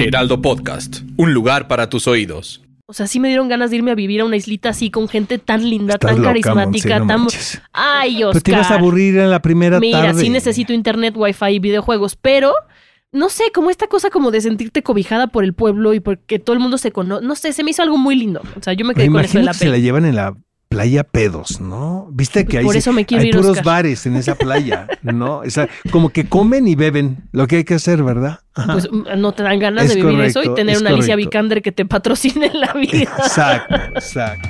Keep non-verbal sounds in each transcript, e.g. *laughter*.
Heraldo Podcast, un lugar para tus oídos. O sea, sí me dieron ganas de irme a vivir a una islita así con gente tan linda, Estás tan loca, carismática, Monse, no tan... manches. Ay, Oscar. Pero te ibas a aburrir en la primera Mira, tarde. sí necesito internet, wifi y videojuegos, pero no sé, como esta cosa como de sentirte cobijada por el pueblo y porque todo el mundo se conoce. No sé, se me hizo algo muy lindo. O sea, yo me Me quedé con eso de imagino la que se la llevan en la playa pedos, ¿no? Viste que Pues hay, por eso me quiero hay ir, puros Oscar. bares en esa playa, *laughs* ¿no? O sea, como que comen y beben, lo que hay que hacer, ¿verdad? Ajá. Pues mm, no te dan ganas Es de vivir eso y tener es una Alicia. Vikander que te patrocine en la *laughs* vida. Exacto, exacto.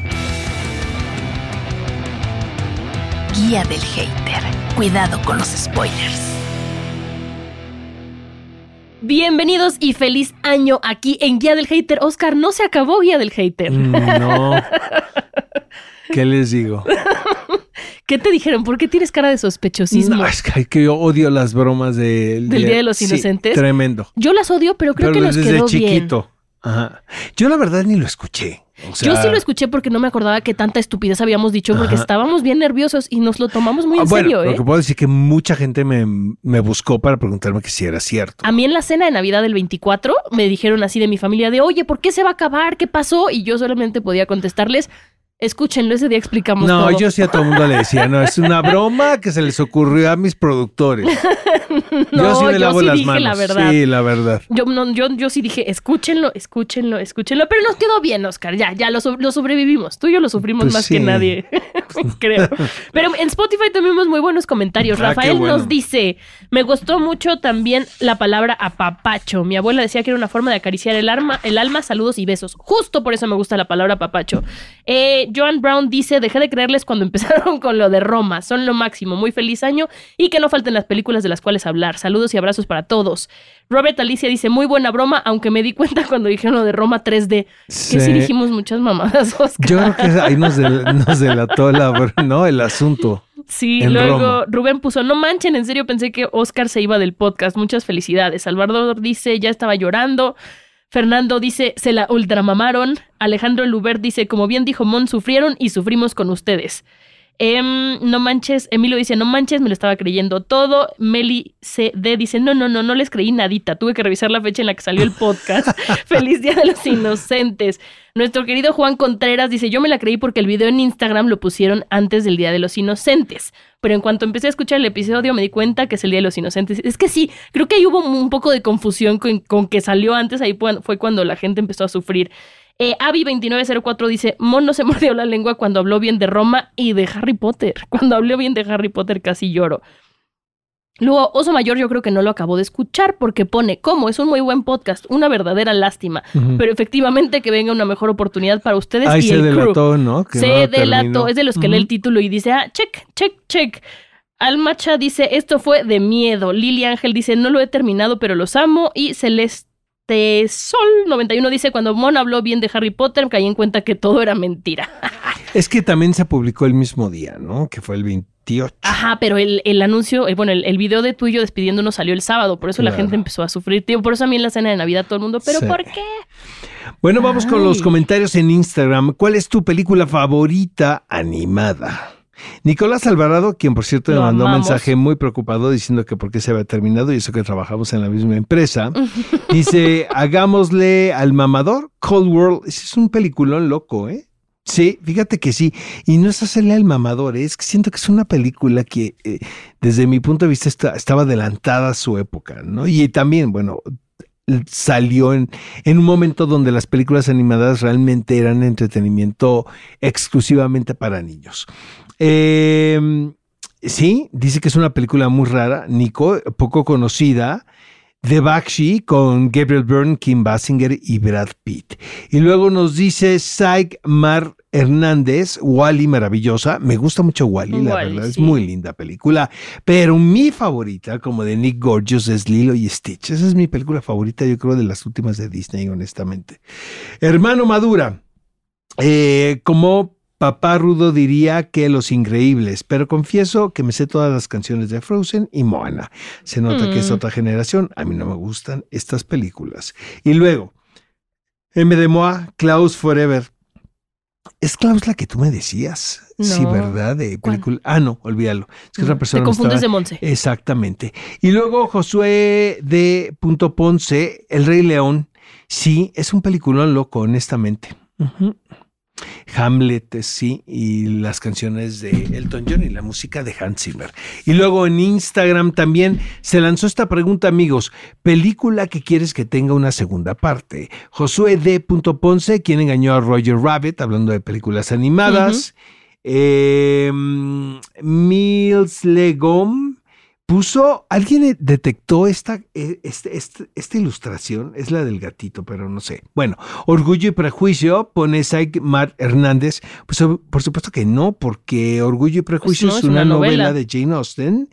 Guía del hater. Cuidado con los spoilers. Bienvenidos y feliz año aquí en Guía del Hater. Oscar, no se acabó Guía del Hater. Mm, No. *laughs* ¿Qué les digo? *laughs* ¿Qué te dijeron? ¿Por qué tienes cara de sospechosismo? No, es que, yo odio las bromas del ¿Del Día de los sí, Inocentes? tremendo. Yo las odio, pero creo Pero que nos desde quedó chiquito. Ajá. Yo la verdad ni lo escuché. O sea, bien. Yo sí lo escuché porque no me acordaba que tanta estupidez habíamos dicho, porque Ajá. estábamos bien nerviosos y nos lo tomamos muy Ah, en bueno, serio, lo ¿eh? que puedo decir que mucha gente me, me buscó para preguntarme que si era cierto. A mí en la cena de Navidad del 24 me dijeron así de mi familia de, oye, ¿por qué se va a acabar? ¿Qué pasó? Y yo solamente podía contestarles, escúchenlo, ese día explicamos No, todo. yo sí a todo el mundo le decía, no, es una broma que se les ocurrió a mis productores. *laughs* No, yo sí me yo lavo sí las dije manos. la verdad. Sí, la verdad. Yo, no, yo, yo sí dije, escúchenlo, escúchenlo, escúchenlo, pero nos quedó bien, Oscar, ya, ya lo, so- lo sobrevivimos. Tú y yo lo sufrimos Pues más sí. que nadie, *laughs* creo. Pero en Spotify tuvimos muy buenos comentarios. Ah, Rafael bueno. nos dice, me gustó mucho también la palabra apapacho. Mi abuela decía que era una forma de acariciar el, alma, el alma, saludos y besos. Justo por eso me gusta la palabra apapacho. Eh, Joan Brown dice, dejé de creerles cuando *laughs* empezaron con lo de Roma. Son lo máximo. Muy feliz año y que no falten las películas de las cuales hablar. Saludos y abrazos para todos. Robert Alicia dice, muy buena broma, aunque me di cuenta *laughs* cuando dijeron lo de Roma 3D. Que sí, Sí. dijimos muchas mamadas, *laughs* Oscar. Yo creo que ahí nos, del- nos delató la, ¿no? el asunto. Sí, luego Roma. Rubén puso, no manchen, en serio pensé que Oscar se iba del podcast. Muchas felicidades. Salvador dice, ya estaba llorando. Fernando dice, se la ultramamaron. Alejandro Lubert dice, como bien dijo Mon, sufrieron y sufrimos con ustedes. Em, no manches, Emilio dice, no manches, me lo estaba creyendo todo. Meli CD dice, no, no, no, no les creí nadita. Tuve que revisar la fecha en la que salió el podcast. *laughs* Feliz Día de los Inocentes. Nuestro querido Juan Contreras dice, yo me la creí porque el video en Instagram lo pusieron antes del Día de los Inocentes. Pero en cuanto empecé a escuchar el episodio me di cuenta que es el Día de los Inocentes. Es que sí, creo que ahí hubo un poco de confusión con, con que salió antes, ahí fue fue cuando la gente empezó a sufrir. Eh, Avi2904 dice, Mon no se *laughs* mordió la lengua cuando habló bien de Roma y de Harry Potter. *laughs* Cuando habló bien de Harry Potter casi lloro. Luego, Oso Mayor yo creo que no lo acabó de escuchar porque pone, ¿cómo? Es un muy buen podcast, una verdadera lástima. Pero efectivamente que venga una mejor oportunidad para ustedes Ahí y se el crew. delató, ¿no? Que Se no delató, terminó. es de los que lee el título y dice, ah, check, check, check. Almacha dice, esto fue de miedo. Lili Ángel dice, no lo he terminado, pero los amo. Y Celeste Sol 91 dice, cuando Mon habló bien de Harry Potter, caí en cuenta que todo era mentira. *laughs* Es que también se publicó el mismo día, ¿no? Que fue el 28. Ajá, pero el, el anuncio, eh, bueno, el, el video de tuyo despidiéndonos salió el sábado, por eso la gente empezó a sufrir. Tío, por eso a mí en la cena de Navidad todo el mundo, ¿pero Sí. por qué? Bueno, vamos con los comentarios en Instagram. ¿Cuál es tu película favorita animada? Nicolás Alvarado, quien por cierto me mandó amamos. un mensaje muy preocupado diciendo que por qué se había terminado y eso que trabajamos en la misma empresa. *laughs* Dice, hagámosle al mamador Cold World. Ese es un peliculón loco, ¿eh? Sí, fíjate que sí. Y no es hacerle al mamador, ¿eh? es que siento que es una película que eh, desde mi punto de vista está- estaba adelantada a su época, ¿no? Y también, bueno, salió en, un momento donde las películas animadas realmente eran entretenimiento exclusivamente para niños. Eh, sí, dice que es una película muy rara, Nico, poco conocida. The Bakshi con Gabriel Byrne, Kim Basinger y Brad Pitt. Y luego nos dice Saik Mar Hernández, Wally maravillosa. Me gusta mucho Wally, la verdad, es muy linda película. Pero mi favorita, como de Nick Gorgeous, es Lilo y Stitch. Esa es mi película favorita, yo creo, de las últimas de Disney, honestamente. Hermano Madura, eh, como papá rudo diría que Los Increíbles, pero confieso que me sé todas las canciones de Frozen y Moana. Se nota que es Mm. otra generación. A mí no me gustan estas películas. Y luego, M de Moa, Klaus Forever. Es Klaus la que tú me decías. Sí, No. ¿verdad? De película. Ah, no, olvídalo. Es que otra Te persona me confundes estaba- de Monse. Exactamente. Y luego Josué de Punto Ponce, El Rey León. Sí, es un peliculón loco, honestamente. Ujú. Hamlet, sí, y las canciones de Elton John y la música de Hans Zimmer. Y luego en Instagram también se lanzó esta pregunta, amigos, película que quieres que tenga una segunda parte. Josué D. Ponce, quien engañó a Roger Rabbit, hablando de películas animadas. Eh, Mills Legom puso, alguien detectó esta, eh, este- este- esta ilustración, es la del gatito, pero no sé. Bueno, Orgullo y Prejuicio, pone Saik Mar Hernández. Pues por supuesto que no, porque Orgullo y Prejuicio Pues no, es, una, una novela. novela. de Jane Austen,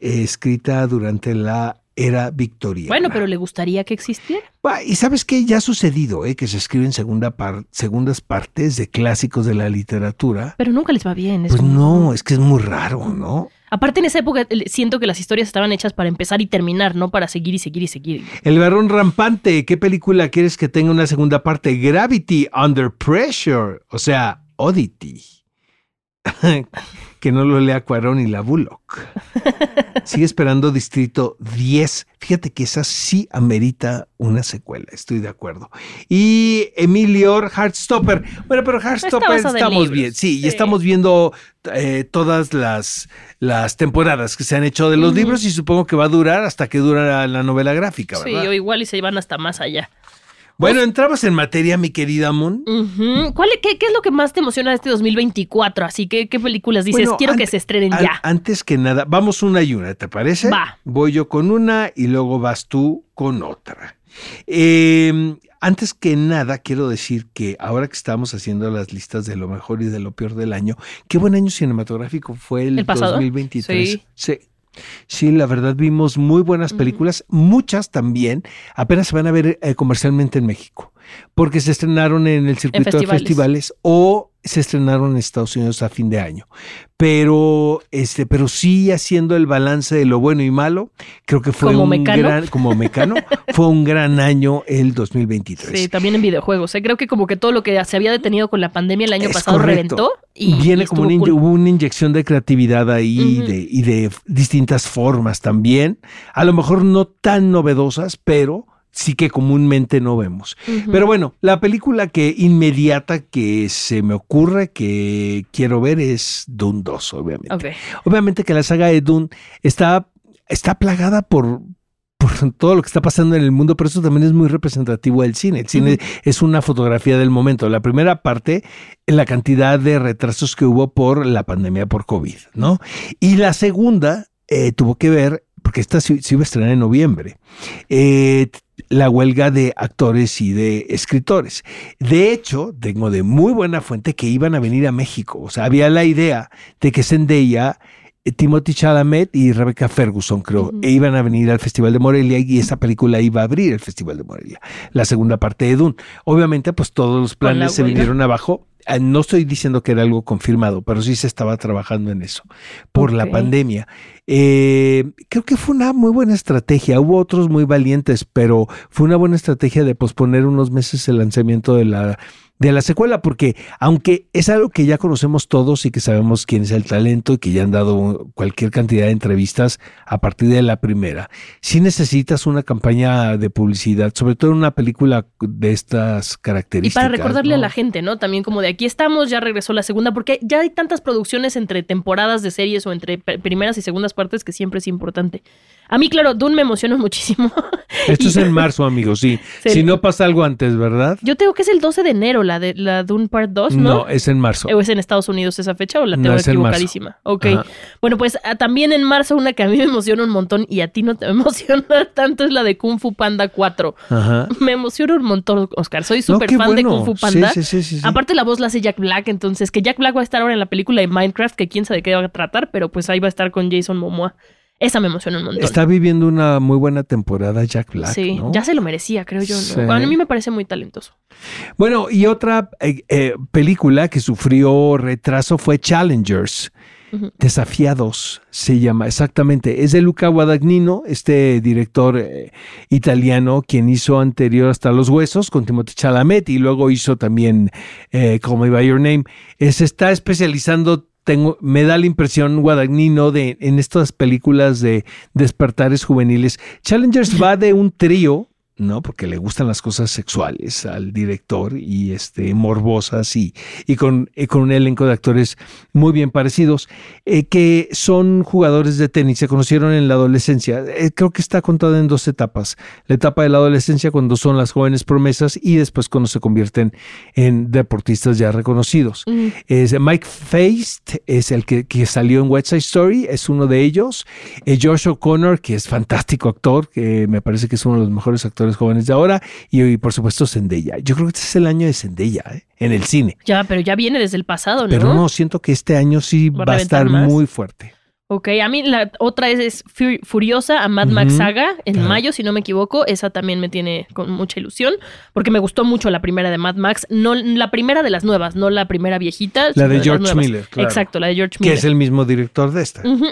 eh, escrita durante la era victoriana. Bueno, pero le gustaría que existiera. Y sabes que ya ha sucedido, eh, que se escriben segunda par- segundas partes de clásicos de la literatura. Pero nunca les va bien. es Pues como- no, es que es muy raro, ¿no? Aparte, en esa época siento que las historias estaban hechas para empezar y terminar, no para seguir y seguir y seguir. El varón rampante, ¿qué película quieres que tenga una segunda parte? Gravity Under Pressure, o sea, Oddity. *laughs* que no lo lea Cuarón y la Bullock. Sigue esperando Distrito 10. Fíjate que esa sí amerita una secuela, estoy de acuerdo. Y Emilio Heartstopper. Bueno, pero Heartstopper estamos libros, bien. Sí, y sí. estamos viendo eh, todas las, las temporadas que se han hecho de los libros y supongo que va a durar hasta que dura la novela gráfica, Sí, ¿verdad? o igual y se van hasta más allá. Bueno, entramos en materia, mi querida Moon. Ujú. ¿Cuál, qué, qué es lo que más te emociona de este 2024? Así que, ¿qué películas dices? Bueno, Quiero que se estrenen An- ya. antes que nada, vamos una y una, ¿te parece? Va. Voy yo con una y luego vas tú con otra. Eh, antes que nada, quiero decir que ahora que estamos haciendo las listas de lo mejor y de lo peor del año, qué buen año cinematográfico fue el, ¿El pasado? 2023. Sí. sí. Sí, la verdad vimos muy buenas películas, muchas también apenas se van a ver eh, comercialmente en México, porque se estrenaron en el circuito de festivales. festivales o se estrenaron en Estados Unidos a fin de año. Pero, este, pero sí haciendo el balance de lo bueno y malo, creo que fue Como un Mecano. gran, como mecano, *laughs* fue un gran año el 2023. Sí, también en videojuegos. ¿eh? Creo que como que todo lo que se había detenido con la pandemia el año Es pasado correcto. reventó y Viene y como una, cool. hubo una inyección de creatividad ahí de, y de distintas formas también. A lo mejor no tan novedosas, pero sí que comúnmente no vemos. Pero bueno, la película que inmediata que se me ocurre que quiero ver es Dune 2, obviamente. Obviamente que la saga de Dune está, está plagada por, por todo lo que está pasando en el mundo, pero eso también es muy representativo del cine. El cine es una fotografía del momento. La primera parte, la cantidad de retrasos que hubo por la pandemia por COVID, ¿no? Y la segunda eh, tuvo que ver, porque esta se, se iba a estrenar en noviembre, eh, la huelga de actores y de escritores. De hecho, tengo de muy buena fuente que iban a venir a México. O sea, había la idea de que Zendaya, eh, Timothy Chalamet y Rebecca Ferguson, creo, e iban a venir al Festival de Morelia y esa película iba a abrir el Festival de Morelia, la segunda parte de Dune. Obviamente, pues todos los planes se vinieron abajo. Ah, No estoy diciendo que era algo confirmado, pero sí se estaba trabajando en eso por la pandemia. Eh, creo que fue una muy buena estrategia. Hubo otros muy valientes, pero fue una buena estrategia de posponer unos meses el lanzamiento de la, de la secuela, porque aunque es algo que ya conocemos todos y que sabemos quién es el talento y que ya han dado cualquier cantidad de entrevistas a partir de la primera, sí necesitas una campaña de publicidad, sobre todo en una película de estas Y características. para recordarle a la gente, ¿no? También como de aquí estamos, ya regresó la segunda, porque ya hay tantas producciones entre temporadas de series o entre primeras y segundas partes que siempre es importante A mí, claro, Dune me emociona *laughs* muchísimo. Esto es en marzo, amigos, sí. Sí. Si no pasa algo antes, ¿verdad? Yo tengo que es el 12 de enero, la de la Dune Part 2, ¿no? No, es en marzo. ¿O es en Estados Unidos esa fecha o la No, tengo marzo. equivocadísima? Ok. Ajá. Bueno, pues ah, también en marzo una que a mí me emociona un montón y a ti no te *laughs* emociona tanto es la de Kung Fu Panda 4. Ajá. *laughs* Me emociona un montón, Oscar. Soy No, súper fan de. Kung Fu Panda. Sí, sí, sí, sí, sí. Aparte la voz la hace Jack Black, entonces que Jack Black va a estar ahora en la película de Minecraft, que quién sabe qué va a tratar, pero pues ahí va a estar con Jason Momoa. Esa me emociona un montón. Está viviendo una muy buena temporada Jack Black, sí, ¿no? ya se lo merecía, creo yo. ¿no? Sí. Bueno, a mí me parece muy talentoso. Bueno, y otra eh, eh, película que sufrió retraso fue Challengers. Desafiados se llama exactamente. Es de Luca Guadagnino, este director eh, italiano, quien hizo anterior hasta Los Huesos con Timothée Chalamet y luego hizo también eh, Call Me By Your Name. Se está especializando, tengo, me da la impresión Guadagnino de en estas películas de despertares juveniles. Challengers va de un trío ¿no? Porque le gustan las cosas sexuales al director y este, morbosas y, y con, y con un elenco de actores muy bien parecidos, eh, que son jugadores de tenis, se conocieron en la adolescencia. Eh, creo que está contada en dos etapas. La etapa de la adolescencia cuando son las jóvenes promesas y después cuando se convierten en deportistas ya reconocidos. Mm. Es Mike Feist, es el que, que salió en West Side Story, es uno de ellos. Eh, Josh O'Connor, que es fantástico actor, que me parece que es uno de los mejores actores jóvenes de ahora. Y, y, por supuesto Zendaya. Yo creo que este es el año de Zendaya, ¿eh? en el cine. Ya, pero ya viene desde el pasado, ¿no? Pero no, siento que este año sí ¿Va a va, a reventar estar más? muy fuerte. Ok, a mí la otra es, es Fu- Furiosa a Mad Max. Saga en Claro. mayo, si no me equivoco. Esa también me tiene con mucha ilusión porque me gustó mucho la primera de Mad Max. No la primera de las nuevas, no la primera viejita. La de George. Miller, claro. Exacto, la de George Que Miller. es el mismo director de esta. Ujú.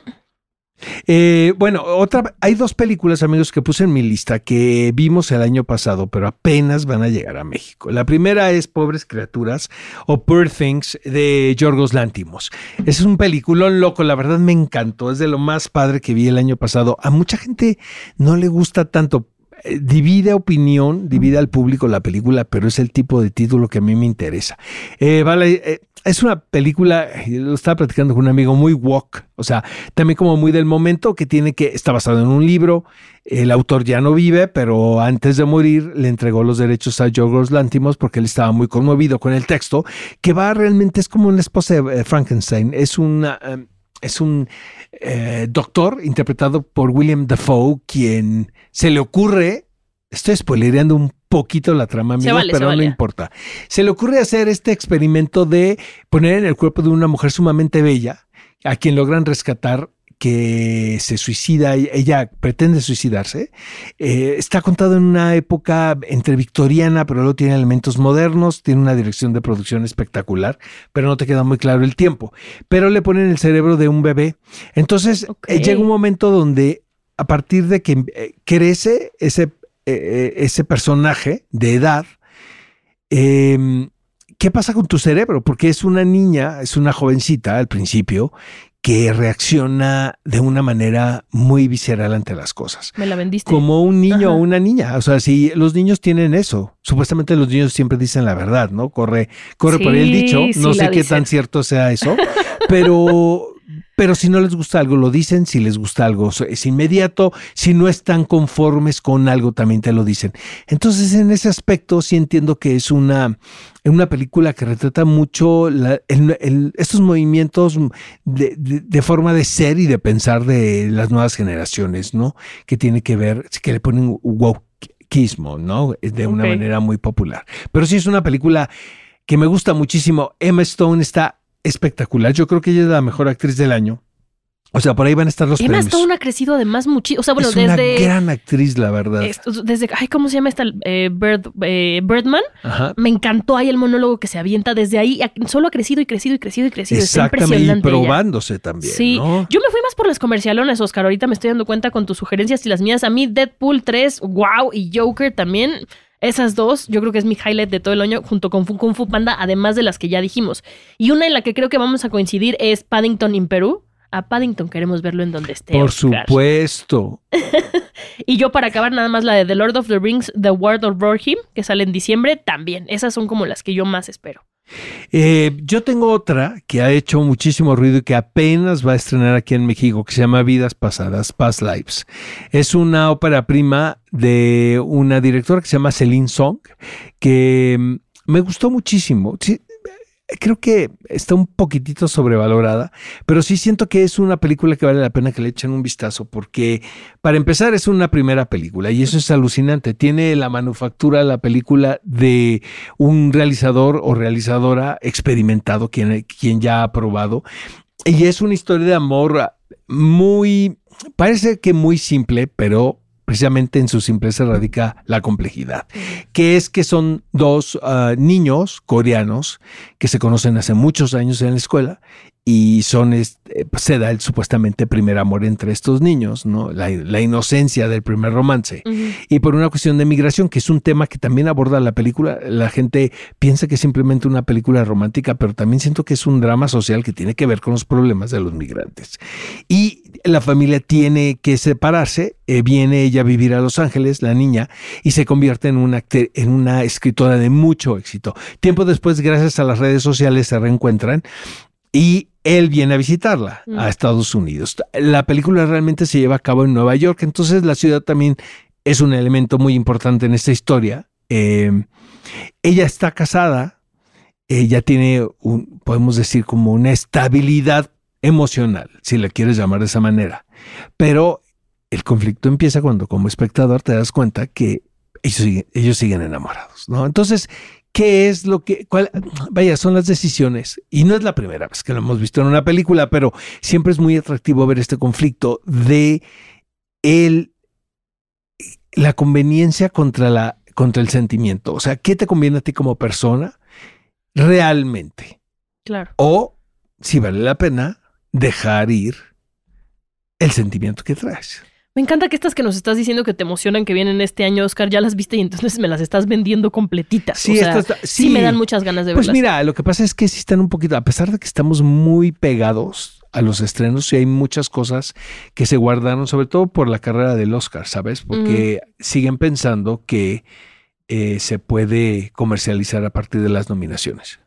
Eh, bueno, otra, hay dos películas, amigos, que puse en mi lista que vimos el año pasado, pero apenas van a llegar a México. La primera es Pobres Criaturas o Poor Things de Yorgos Lántimos. Es un peliculón loco, la verdad me encantó, es de lo más padre que vi el año pasado. A mucha gente no le gusta tanto. Eh, Divide opinión, divide al público la película, pero es el tipo de título que a mí me interesa. Eh, eh, es una película, lo estaba platicando con un amigo, muy walk, o sea, también como muy del momento que tiene que, está basado en un libro, el autor ya no vive, pero antes de morir le entregó los derechos a Yorgos Lantimos porque él estaba muy conmovido con el texto, que va realmente, es como una esposa de Frankenstein, es una... eh, es un eh, doctor interpretado por William Dafoe, quien se le ocurre, estoy spoilereando un poquito la trama, amigos, vale, pero no importa. Se le ocurre hacer este experimento de poner en el cuerpo de una mujer sumamente bella, a quien logran rescatar que se suicida, ella pretende suicidarse. Eh, está contado en una época entre victoriana, pero luego tiene elementos modernos, tiene una dirección de producción espectacular, pero no te queda muy claro el tiempo. Pero le ponen el cerebro de un bebé. Entonces eh, llega un momento donde a partir de que eh, crece ese, ese personaje de edad, eh, ¿qué pasa con tu cerebro? Porque es una niña, es una jovencita al principio que reacciona de una manera muy visceral ante las cosas. Me la vendiste. Como un niño Ajá. o una niña. O sea, si los niños tienen eso, supuestamente los niños siempre dicen la verdad, ¿no? Corre, corre por el Sí, dicho. No sí sé qué dicen. tan cierto sea eso, *laughs* pero, pero si no les gusta algo, lo dicen. Si les gusta algo, es inmediato. Si no están conformes con algo, también te lo dicen. Entonces, en ese aspecto, sí entiendo que es una, una película que retrata mucho la- el- el- estos movimientos de, de- de forma de ser y de pensar de las nuevas generaciones, ¿no? Que tiene que ver, que le ponen wokeismo, ¿no? De una manera muy popular. Pero sí es una película que me gusta muchísimo. Emma Stone está espectacular. Yo creo que ella es la mejor actriz del año. O sea, por ahí van a estar los Emma premios. Stone ha crecido además muchísimo. O sea, bueno, es una desde. gran actriz, la verdad. desde. Ay, ¿cómo se llama esta? Eh, Bird- eh, Birdman. Ajá. Me encantó ahí el monólogo que se avienta. Desde ahí solo ha crecido y crecido y crecido y crecido. Está Exactamente, y ella. probándose también, Sí, ¿no? yo me fui más por las comercialones, Oscar. Ahorita me estoy dando cuenta con tus sugerencias y las mías. A mí, Deadpool 3, wow, y Joker también. Esas dos, yo creo que es mi highlight de todo el año, junto con Kung Fu Panda, además de las que ya dijimos. Y una en la que creo que vamos a coincidir es Paddington in Perú. A Paddington queremos verlo en donde esté. Por Oscar. supuesto. *laughs* Y yo, para acabar, nada más la de The Lord of the Rings, The Word of Rohirrim, que sale en diciembre, también. Esas son como las que yo más espero. Eh, yo tengo otra que ha hecho muchísimo ruido y que apenas va a estrenar aquí en México, que se llama Vidas Pasadas, Past Lives. Es una ópera prima de una directora que se llama Celine Song, que mm, me gustó muchísimo. Sí, creo que está un poquitito sobrevalorada, pero sí siento que es una película que vale la pena que le echen un vistazo, porque para empezar es una primera película y eso es alucinante. Tiene la manufactura la película de un realizador o realizadora experimentado, quien, quien ya ha probado, y es una historia de amor muy, parece que muy simple, pero precisamente en su simpleza radica la complejidad, que es que son dos uh, niños coreanos que se conocen hace muchos años en la escuela y son este, se da el supuestamente primer amor entre estos niños, ¿no? La, la inocencia del primer romance. Uh -huh. Y por una cuestión de migración, que es un tema que también aborda la película, la gente piensa que es simplemente una película romántica, pero también siento que es un drama social que tiene que ver con los problemas de los migrantes. Y la familia tiene que separarse, eh, viene ella a vivir a Los Ángeles, la niña, y se convierte en una, en una escritora de mucho éxito. Tiempo después, gracias a las redes sociales, se reencuentran y él viene a visitarla mm. a Estados Unidos. La película realmente se lleva a cabo en Nueva York, entonces la ciudad también es un elemento muy importante en esta historia. Eh, ella está casada, ella tiene, un, podemos decir, como una estabilidad emocional, si la quieres llamar de esa manera. Pero el conflicto empieza cuando como espectador te das cuenta que ellos siguen, ellos siguen enamorados, ¿no? Entonces, ¿qué es lo que, cuál, vaya, son las decisiones? Y no es la primera vez que lo hemos visto en una película, pero siempre es muy atractivo ver este conflicto de el, la conveniencia contra, la, contra el sentimiento. O sea, ¿qué te conviene a ti como persona realmente? Claro. O si vale la pena dejar ir el sentimiento que traes. Me encanta que estas que nos estás diciendo que te emocionan que vienen este año, Oscar, ya las viste y entonces me las estás vendiendo completitas. Sí, o sea, está, sí. sí. me dan muchas ganas de pues verlas. Pues mira, lo que pasa es que sí están un poquito, a pesar de que estamos muy pegados a los estrenos, sí hay muchas cosas que se guardaron, sobre todo por la carrera del Oscar, ¿sabes? Porque mm. siguen pensando que eh, se puede comercializar a partir de las nominaciones.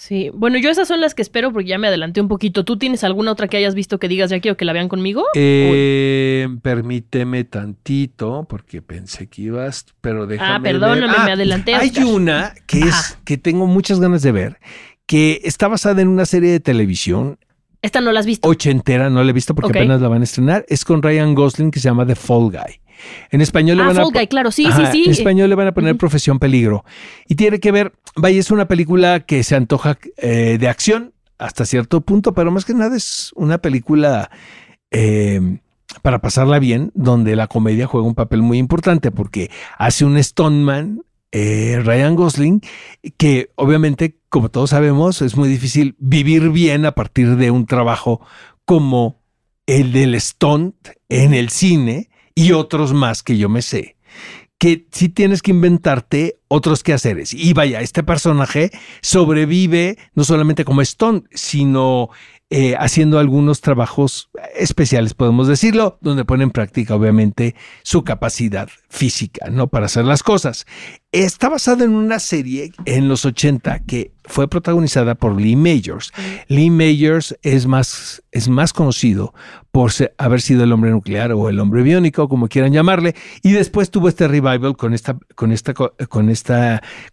Sí, bueno, yo esas son las que espero porque ya me adelanté un poquito. ¿Tú tienes alguna otra que hayas visto que digas ya quiero que la vean conmigo? Eh, permíteme tantito porque pensé que ibas, pero déjame. Ah, perdóname, ver. Ah, me adelanté. Hay Oscar. una que es que tengo muchas ganas de ver, que está basada en una serie de televisión Esta no la has visto. ochentera, no la he visto porque apenas la van a estrenar. Es con Ryan Gosling que se llama The Fall Guy. En español le ah, van a Fall Guy, claro, sí, Ajá, sí, sí. En español le van a poner. Profesión Peligro. Y tiene que ver, vaya, es una película que se antoja eh, de acción hasta cierto punto, pero más que nada es una película eh, para pasarla bien, donde la comedia juega un papel muy importante porque hace un Stoneman. eh, Ryan Gosling, que obviamente, como todos sabemos, es muy difícil vivir bien a partir de un trabajo como el del stunt en el cine y otros más que yo me sé, que sí tienes que inventarte otros quehaceres. Y vaya, este personaje sobrevive no solamente como stunt, sino eh, haciendo algunos trabajos especiales, podemos decirlo, donde pone en práctica, obviamente, su capacidad física, ¿no? Para hacer las cosas. Está basada en una serie en los 80 que fue protagonizada por Lee Majors. Lee Majors es más, es más conocido por ser- haber sido el hombre nuclear o el hombre biónico, como quieran llamarle, y después tuvo este revival con esta, con esta, co- con este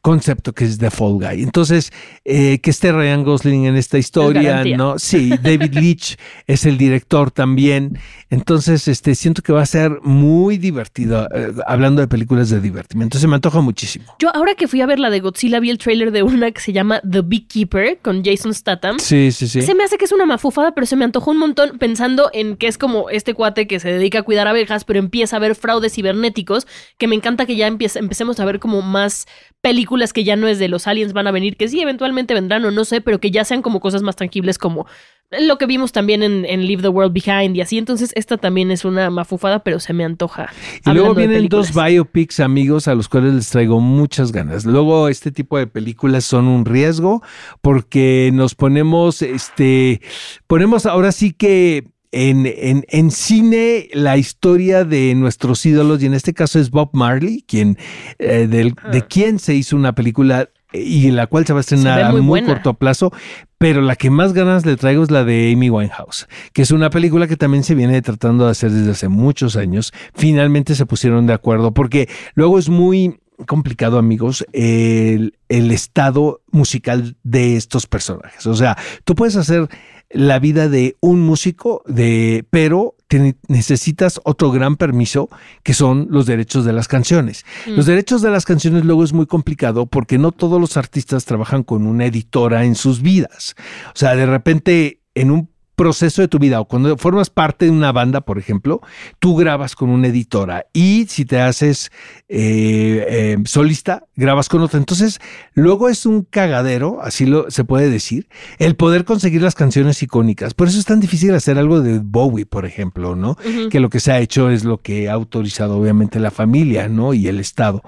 concepto que es The Fall Guy. Entonces, eh, que esté Ryan Gosling en esta historia. ¿no? Sí, David Leitch es el director también. Entonces, este, siento que va a ser muy divertido, eh, hablando de películas de divertimiento. Se me antoja muchísimo. Yo ahora que fui a ver la de Godzilla vi el trailer de una que se llama The Beekeeper con Jason Statham. Sí, sí, sí. Se me hace que es una mafufada, pero se me antojó un montón pensando en que es como este cuate que se dedica a cuidar abejas, pero empieza a ver fraudes cibernéticos, que me encanta que ya empiece- empecemos a ver como más películas que ya no es de los aliens van a venir, que sí, eventualmente vendrán o no sé, pero que ya sean como cosas más tangibles como lo que vimos también en, en Leave the World Behind y así. Entonces, esta también es una mafufada, pero se me antoja. Y luego vienen dos biopics, amigos, a los cuales les traigo muchas ganas. Luego, este tipo de películas son un riesgo porque nos ponemos, este, ponemos ahora sí que en, en, en cine la historia de nuestros ídolos, y en este caso es Bob Marley, quien, eh, del- de quien se hizo una película y la cual se va a estrenar a muy corto plazo, pero la que más ganas le traigo es la de Amy Winehouse, que es una película que también se viene tratando de hacer desde hace muchos años. Finalmente se pusieron de acuerdo, porque luego es muy complicado, amigos, el, el estado musical de estos personajes. O sea, tú puedes hacer la vida de un músico, de, pero te- necesitas otro gran permiso que son los derechos de las canciones. Los derechos de las canciones luego es muy complicado porque no todos los artistas trabajan con una editora en sus vidas. O sea, de repente en un proceso de tu vida o cuando formas parte de una banda, por ejemplo, tú grabas con una editora y si te haces eh, eh, solista, grabas con otra. Entonces, luego es un cagadero, así lo se puede decir, el poder conseguir las canciones icónicas. Por eso es tan difícil hacer algo de Bowie, por ejemplo, ¿no? Que lo que se ha hecho es lo que ha autorizado obviamente la familia, ¿no? Y el Estado.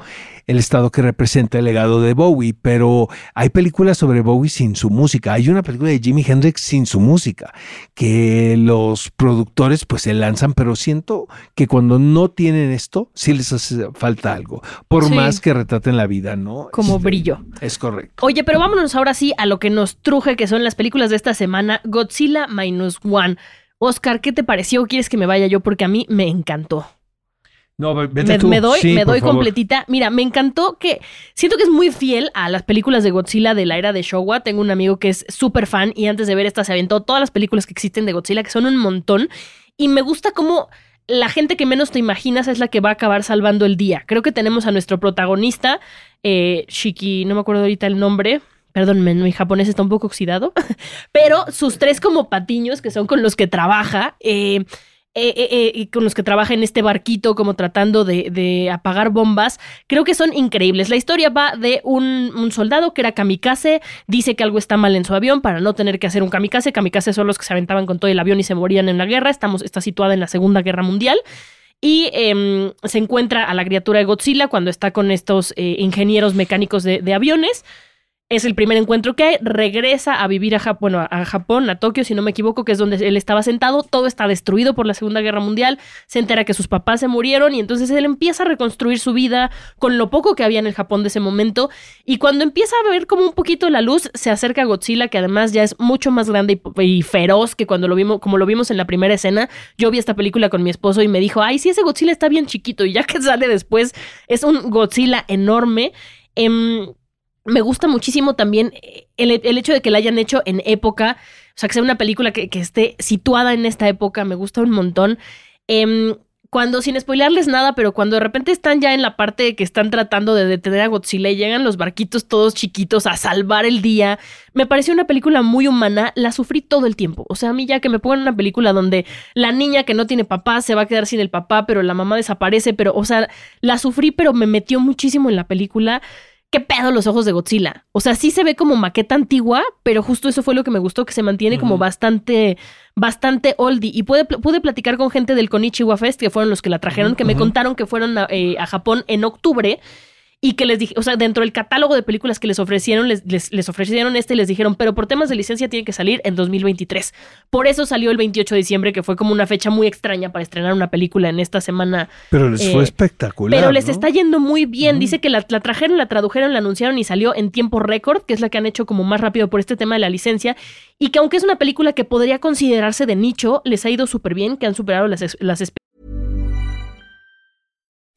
El Estado que representa el legado de Bowie, pero hay películas sobre Bowie sin su música. Hay una película de Jimi Hendrix sin su música, que los productores pues se lanzan, pero siento que cuando no tienen esto, sí les hace falta algo, por Sí. más que retraten la vida, ¿no? Como Este, brillo. Es correcto. Oye, pero vámonos ahora sí a lo que nos truje, que son las películas de esta semana, Godzilla Minus One. Oscar, ¿qué te pareció? ¿Quieres que me vaya yo? Porque a mí me encantó. No, vete me, tú. me doy, Sí, me doy favor. completita. Mira, me encantó que siento que es muy fiel a las películas de Godzilla de la era de Showa. Tengo un amigo que es súper fan y antes de ver esta se aventó todas las películas que existen de Godzilla, que son un montón. Y me gusta cómo la gente que menos te imaginas es la que va a acabar salvando el día. Creo que tenemos a nuestro protagonista, eh, Shiki, no me acuerdo ahorita el nombre. Perdónme, mi japonés está un poco oxidado. *laughs* Pero sus tres como patiños, que son con los que trabaja, eh, eh, eh, eh, con los que trabaja en este barquito como tratando de, apagar bombas, creo que son increíbles. La historia va de un, soldado que era kamikaze, dice que algo está mal en su avión para no tener que hacer un kamikaze. Kamikaze son los que se aventaban con todo el avión y se morían en la guerra. Estamos, está situada en la Segunda Guerra Mundial. Y em, se encuentra a la criatura de Godzilla cuando está con estos eh, ingenieros mecánicos de aviones. Es el primer encuentro que hay. Regresa a vivir a, Japón, a Tokio, si no me equivoco, que es donde él estaba sentado. Todo está destruido por la Segunda Guerra Mundial. Se entera que sus papás se murieron y entonces él empieza a reconstruir su vida con lo poco que había en el Japón de ese momento. Y cuando empieza a ver como un poquito la luz, se acerca a Godzilla, que además ya es mucho más grande y, y feroz que cuando lo vimos, como lo vimos en la primera escena. Yo vi esta película con mi esposo y me dijo, ay, sí, ese Godzilla está bien chiquito. Y ya que *laughs* sale después, es un Godzilla enorme. Em, me gusta muchísimo también eh, el, el hecho de que la hayan hecho en época, o sea, que sea una película que, que esté situada en esta época, me gusta un montón. Em, cuando, sin spoilearles nada, pero cuando de repente están ya en la parte que están tratando de detener a Godzilla y llegan los barquitos todos chiquitos a salvar el día, me pareció una película muy humana, la sufrí todo el tiempo. O sea, a mí ya que me pongan una película donde la niña que no tiene papá se va a quedar sin el papá, pero la mamá desaparece, pero, o sea, la sufrí, pero me metió muchísimo en la película. ¿Qué pedo los ojos de Godzilla? O sea, sí se ve como maqueta antigua, pero justo eso fue lo que me gustó, que se mantiene como bastante, bastante oldie. Y pude, pude platicar con gente del Konichiwa Fest, que fueron los que la trajeron, que me contaron que fueron a, eh, a Japón en octubre y que les dije, o sea, dentro del catálogo de películas que les ofrecieron, les, les, les ofrecieron este y les dijeron, pero por temas de licencia tiene que salir en 2023. Por eso salió el 28 de diciembre, que fue como una fecha muy extraña para estrenar una película en esta semana Pero les fue Eh, espectacular. pero les ¿no? está yendo muy bien. Dice que la, la trajeron, la tradujeron, la anunciaron y salió en tiempo récord, que es la que han hecho como más rápido por este tema de la licencia. Y que aunque es una película que podría considerarse de nicho, les ha ido súper bien, que han superado las, las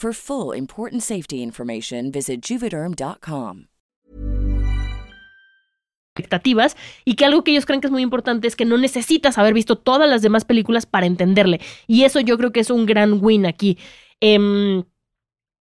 For full important safety information, visit juvederm.com. expectativas y que algo que ellos creen que es muy importante es que no necesitas haber visto todas las demás películas para entenderle. Y eso yo creo que es un gran win aquí. Em,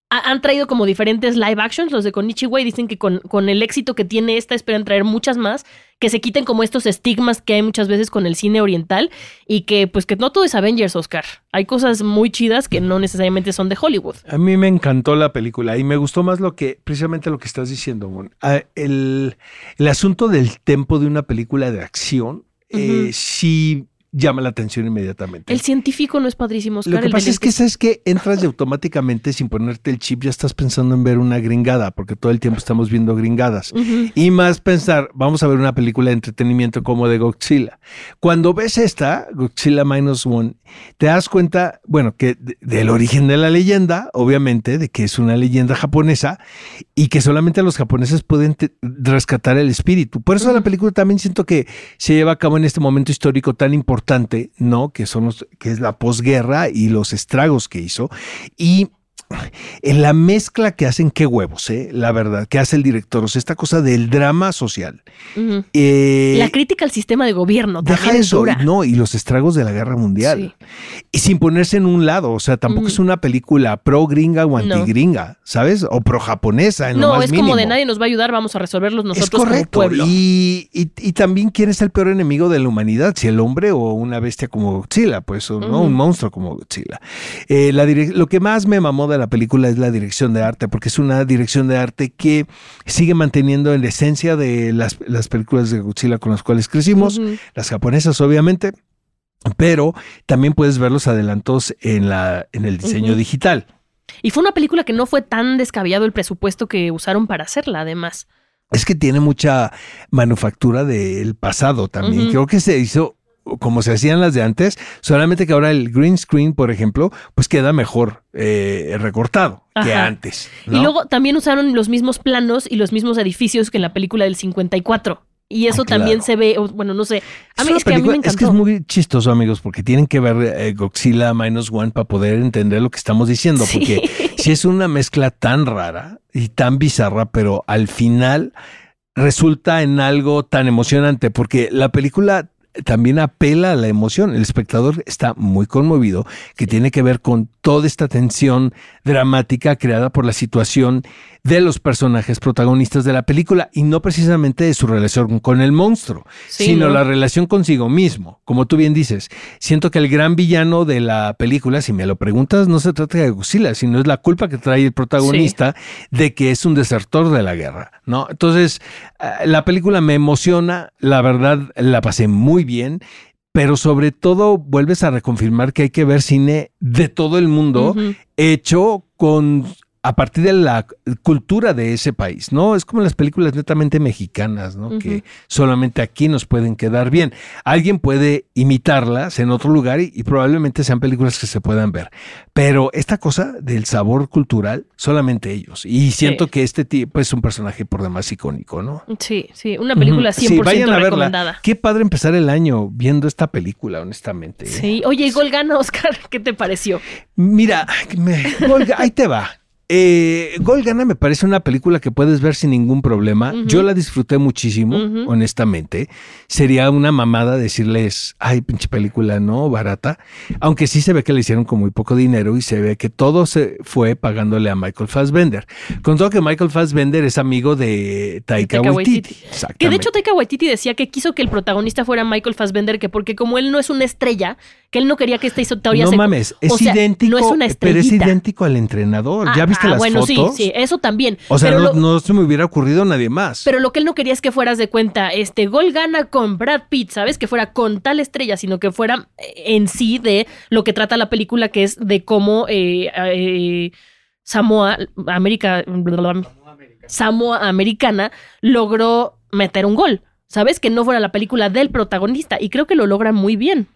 ha- han traído como diferentes live actions, los de Konichiwa, y dicen que con, con el éxito que tiene esta esperan traer muchas más, que se quiten como estos estigmas que hay muchas veces con el cine oriental y que pues que no todo es Avengers, Oscar. Hay cosas muy chidas que no necesariamente son de Hollywood. A mí me encantó la película y me gustó más lo que, precisamente lo que estás diciendo, Mon. Ah, El, el asunto del tempo de una película de acción eh, Ujú. sí llama la atención inmediatamente. El científico no es padrísimo, Oscar. Lo que el pasa es que. ¿sabes que Entras de automáticamente sin ponerte el chip, ya estás pensando en ver una gringada, porque todo el tiempo estamos viendo gringadas. Y más pensar, vamos a ver una película de entretenimiento como de Godzilla. Cuando ves esta, Godzilla Minus One, te das cuenta, bueno, que de- del origen de la leyenda, obviamente, de que es una leyenda japonesa y que solamente los japoneses pueden te- rescatar el espíritu. Por eso la película también siento que se lleva a cabo en este momento histórico tan importante, ¿no? Que son los, que es la posguerra y los estragos que hizo. Y en la mezcla que hacen, qué huevos, ¿eh? La verdad, que hace el director. O sea, esta cosa del drama social. Eh, La crítica al sistema de gobierno Deja eso, dura. no, y los estragos de la guerra mundial. Y sin ponerse en un lado, o sea, tampoco es una película pro gringa o anti gringa, ¿sabes? O pro japonesa, en lo No, más es mínimo. como de nadie nos va a ayudar, vamos a resolverlos nosotros Es correcto. como pueblo. Y, y- y también quién es el peor enemigo de la humanidad, si el hombre o una bestia como Godzilla, pues, o, ¿no? Un monstruo como Godzilla. Eh, la lo que más me mamó de la película es la dirección de arte, porque es una dirección de arte que sigue manteniendo en la esencia de las, las películas de Godzilla con las cuales crecimos, las japonesas, obviamente. Pero también puedes ver los adelantos en, la, en el diseño digital. Y fue una película que no fue tan descabellado el presupuesto que usaron para hacerla, además. Es que tiene mucha manufactura del pasado también. Creo que se hizo como se hacían las de antes, solamente que ahora el green screen, por ejemplo, pues queda mejor eh, recortado que antes. Y luego también usaron los mismos planos y los mismos edificios que en la película del 54. Y eso Ah, claro. también se ve, bueno, no sé. A mí es que a mí me encantó. es que es muy chistoso, amigos, porque tienen que ver eh, Godzilla Minus One para poder entender lo que estamos diciendo, Sí. porque si es una mezcla tan rara y tan bizarra, pero al final resulta en algo tan emocionante, porque la película también apela a la emoción. El espectador está muy conmovido, que tiene que ver con toda esta tensión dramática creada por la situación de los personajes protagonistas de la película y no precisamente de su relación con el monstruo, Sí, sino ¿no? la relación consigo mismo. Como tú bien dices, siento que el gran villano de la película, si me lo preguntas, no se trata de Godzilla, sino es la culpa que trae el protagonista de que es un desertor de la guerra, ¿no? Entonces, eh, la película me emociona, la verdad la pasé muy bien. Pero sobre todo vuelves a reconfirmar que hay que ver cine de todo el mundo hecho con a partir de la cultura de ese país, ¿no? Es como las películas netamente mexicanas, ¿no? Que solamente aquí nos pueden quedar bien. Alguien puede imitarlas en otro lugar y, y probablemente sean películas que se puedan ver. Pero esta cosa del sabor cultural, solamente ellos. Y siento que este tipo es un personaje por demás icónico, ¿no? Sí, sí, una película 100% Sí, vayan a verla. recomendada. Qué padre empezar el año viendo esta película, honestamente. ¿eh? Sí, oye, y gol gana, Oscar, ¿qué te pareció? Mira, me- ahí te va. Eh, Gol Gana me parece una película que puedes ver sin ningún problema. Yo la disfruté muchísimo, honestamente. Sería una mamada decirles, ay, pinche película, no, barata. Aunque sí se ve que le hicieron con muy poco dinero y se ve que todo se fue pagándole a Michael Fassbender. Con todo que Michael Fassbender es amigo de Taika, Taika Waititi. Waititi. Que de hecho Taika Waititi decía que quiso que el protagonista fuera Michael Fassbender, que porque como él no es una estrella, que él no quería que esta historia no se... mames, es o sea, idéntico, no es una pero es idéntico al entrenador. ¿Ya Ah, viste ah, las bueno, fotos? sí, sí, eso también. O sea, pero, no, lo, no se me hubiera ocurrido nadie más. pero lo que él no quería es que fueras de cuenta, este gol gana con Brad Pitt, ¿sabes? Que fuera con tal estrella, sino que fuera eh, en sí de lo que trata la película, que es de cómo eh, eh, Samoa, América, Samoa Americana logró meter un gol. ¿Sabes? Que no fuera la película del protagonista. Y creo que lo logra muy bien.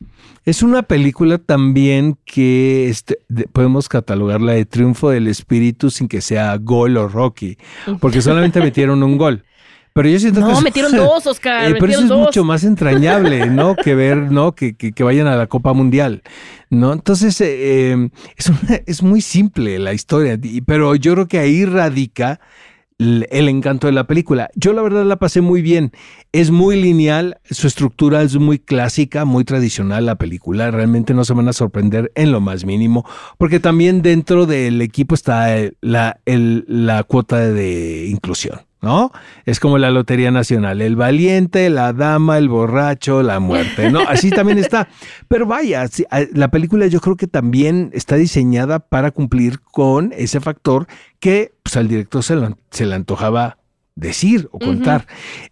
Es una película también que este, de- podemos catalogarla de triunfo del espíritu sin que sea gol o Rocky, porque solamente *laughs* metieron un gol. Pero yo siento que No, metieron *laughs* dos, Oscar. Eh, pero eso es dos. mucho más entrañable, ¿no? *laughs* Que ver, ¿no? Que, que- que vayan a la Copa Mundial, ¿no? Entonces, eh, eh, es, una- es muy simple la historia, pero yo creo que ahí radica el encanto de la película. Yo la verdad la pasé muy bien. Es muy lineal, su estructura es muy clásica, muy tradicional la película. Realmente no se van a sorprender en lo más mínimo, porque también dentro del equipo está eh, la, la cuota de inclusión. ¿No? Es como la Lotería Nacional, el valiente, la dama, el borracho, la muerte, ¿no? Así también está. Pero vaya, sí, a- la película yo creo que también está diseñada para cumplir con ese factor que pues, al director se, lo- se le antojaba decir o contar.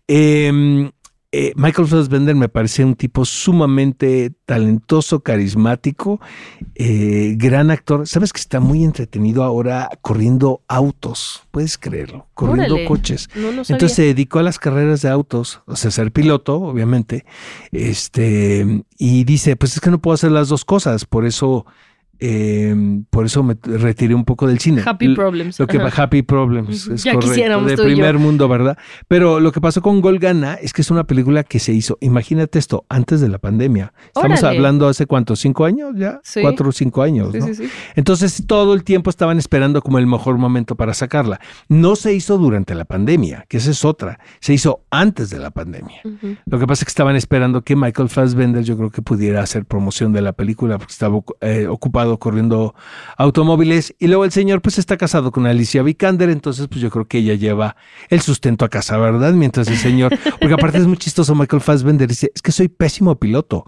Eh, eh, Michael Fassbender me parece un tipo sumamente talentoso, carismático, eh, gran actor. Sabes que está muy entretenido ahora corriendo autos, puedes creerlo, corriendo Órale. coches. No. Entonces se dedicó a las carreras de autos, o sea, ser piloto, obviamente. Este, y dice, pues es que no puedo hacer las dos cosas, por eso, eh, por eso me retiré un poco del cine. Happy Problems. Lo que Ajá. Happy Problems, es Ya correcto, quisiéramos de yo. primer mundo, ¿verdad? Pero lo que pasó con Gol Gana es que es una película que se hizo, imagínate esto, antes de la pandemia. Estamos Órale. hablando hace cuánto, cinco años ya, Sí. cuatro o cinco años, Sí, ¿no? sí. Entonces todo el tiempo estaban esperando como el mejor momento para sacarla. No se hizo durante la pandemia, que esa es otra. Se hizo antes de la pandemia. Lo que pasa es que estaban esperando que Michael Fassbender yo creo que pudiera hacer promoción de la película porque estaba eh, ocupado corriendo automóviles y luego el señor pues está casado con Alicia Vikander, entonces pues yo creo que ella lleva el sustento a casa, ¿verdad? Mientras el señor, porque aparte es muy chistoso Michael Fassbender, dice, es que soy pésimo piloto.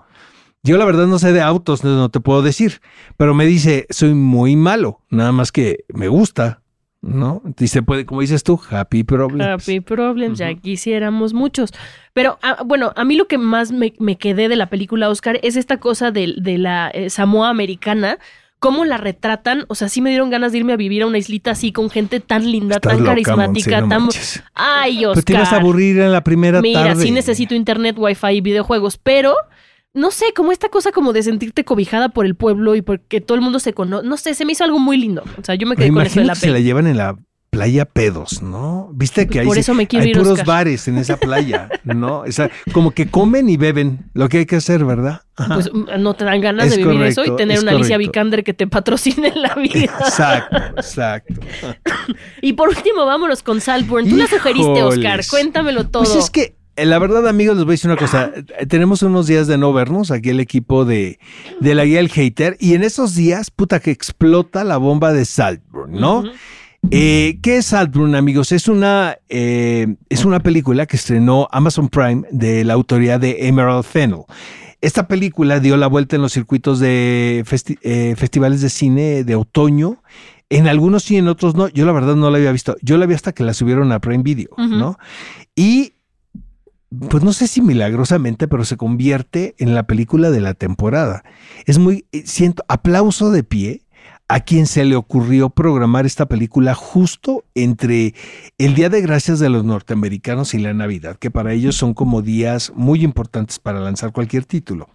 Yo la verdad no sé de autos, no, no te puedo decir, pero me dice, soy muy malo, nada más que me gusta, ¿no? Dice, puede, como dices tú, happy problems. Happy Problems, ya quisiéramos muchos. Pero ah, bueno, a mí lo que más me, me quedé de la película Oscar es esta cosa de, de la eh, Samoa americana. Cómo la retratan, o sea, sí me dieron ganas de irme a vivir a una islita así con gente tan linda, Estás tan loca, carismática, Monse, no tan... Ay, Oscar. te ibas a aburrir en la primera Mira, tarde. sí necesito internet, wifi y videojuegos, pero no sé, como esta cosa como de sentirte cobijada por el pueblo y porque todo el mundo se conoce, no sé, se me hizo algo muy lindo. O sea, yo me Me quedé con eso de la que se la llevan en la playa pedos, ¿no? Viste que hay, por eso me quiero hay ir, puros Oscar. bares en esa playa, ¿no? O sea, como que comen y beben, lo que hay que hacer, ¿verdad? Ajá. Pues mm, no te dan ganas Es de vivir eso y tener es una Alicia. Vikander que te patrocine la *laughs* vida. Exacto, exacto. y por último, vámonos con Saltburn. Tú la sugeriste, Oscar. Cuéntamelo todo. Pues es que, la verdad, amigos, les voy a decir una cosa. Eh, Tenemos unos días de no vernos, aquí el equipo de, de la guía El Hater, y en esos días, puta, que explota la bomba de Saltburn, ¿no? Eh, ¿Qué es Saltburn, amigos? Es una, eh, es una película que estrenó Amazon Prime de la autoría de Emerald Fennell. Esta película dio la vuelta en los circuitos de festi- eh, festivales de cine de otoño. En algunos sí, en otros no. Yo la verdad no la había visto. Yo la vi hasta que la subieron a Prime Video. ¿no? Y pues no sé si milagrosamente, pero se convierte en la película de la temporada. Es muy, eh, siento, aplauso de pie a quien se le ocurrió programar esta película justo entre el Día de Gracias de los norteamericanos y la Navidad, que para ellos son como días muy importantes para lanzar cualquier título.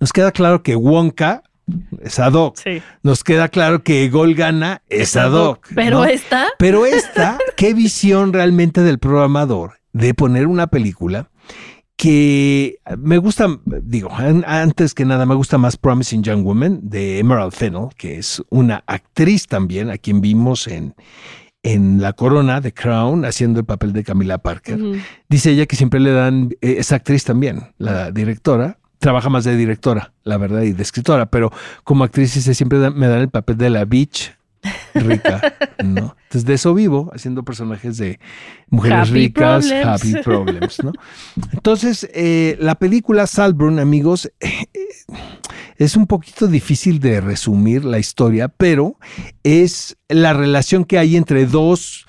Nos queda claro que Wonka es ad hoc. Sí. Nos queda claro que Gol Gana es ad hoc. Pero ¿no? esta. Pero esta, qué visión realmente del programador de poner una película que me gusta, digo, an- antes que nada me gusta más Promising Young Woman de Emerald Fennell, que es una actriz también, a quien vimos en, en La Corona de Crown haciendo el papel de Camila Parker. Dice ella que siempre le dan, eh, es actriz también, la directora, trabaja más de directora, la verdad, y de escritora, pero como actriz dice, siempre me dan el papel de la bitch rica, ¿no? Entonces de eso vivo, haciendo personajes de mujeres Happy ricas, problems. happy *laughs* problems, ¿no? Entonces, eh, la película Salburn, amigos, eh, es un poquito difícil de resumir la historia, pero es la relación que hay entre dos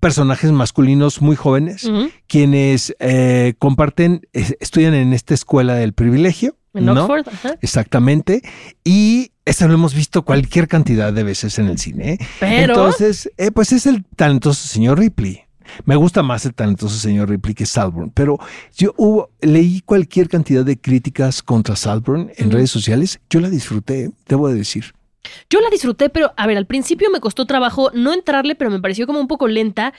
personajes masculinos muy jóvenes, quienes eh, comparten, es- estudian en esta escuela del privilegio. En ¿no? Oxford. ajá. Exactamente. Y eso lo hemos visto cualquier cantidad de veces en el cine. Pero. Entonces, eh, pues es el talentoso señor Ripley. Me gusta más el talentoso señor Ripley que Salburn, pero yo hubo, leí cualquier cantidad de críticas contra Salburn en redes sociales. Yo la disfruté, debo de decir. Yo la disfruté, pero a ver, al principio me costó trabajo no entrarle, pero me pareció como un poco lenta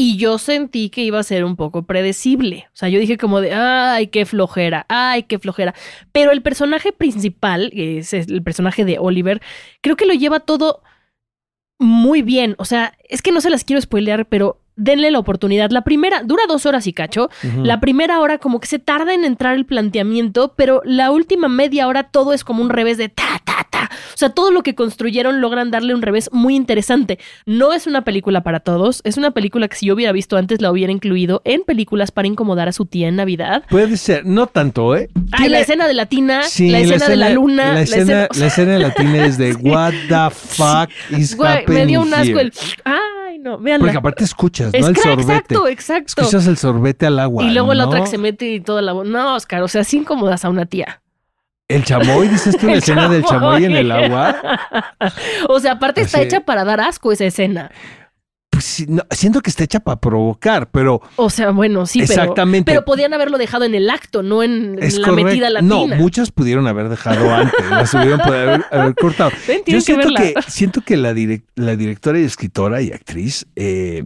y yo sentí que iba a ser un poco predecible. O sea, yo dije como de, ay, qué flojera, ay, qué flojera. Pero el personaje principal, que es el personaje de Oliver, creo que lo lleva todo muy bien. O sea, es que no se las quiero spoilear, pero denle la oportunidad. La primera dura dos horas y cacho. La primera hora como que se tarda en entrar el planteamiento, pero la última media hora todo es como un revés de ta, ta, ta. O sea, todo lo que construyeron logran darle un revés muy interesante. No es una película para todos, es una película que si yo hubiera visto antes la hubiera incluido en películas para incomodar a su tía en Navidad. Puede ser, no tanto, ¿eh? Ay, Tiene- la escena de la tina, Sí, la escena de la luna, La escena, o sea, la escena latina es de *laughs* what the fuck is güey, happening me dio un asco here?" el... Ay, no, véanla. Porque aparte escuchas, Es ¿no? El sorbete. exacto, exacto. Escuchas el sorbete al agua. y luego la ¿no? otra que se mete y toda la... No, Oscar, o sea, sí incomodas a una tía. El chamoy, dices tú la *laughs* escena del chamoy en el agua. *laughs* o sea, aparte está Así. hecha para dar asco esa escena. Pues no, siento que está hecha para provocar, pero O sea, bueno, sí. Exactamente. Pero podían haberlo dejado en el acto, no en, es la correcto. metida No, latina. muchas pudieron haber dejado antes, las hubieran podido haber, haber cortado. *laughs* Ven, Yo que siento que, siento que la, direc- la directora y escritora y actriz eh,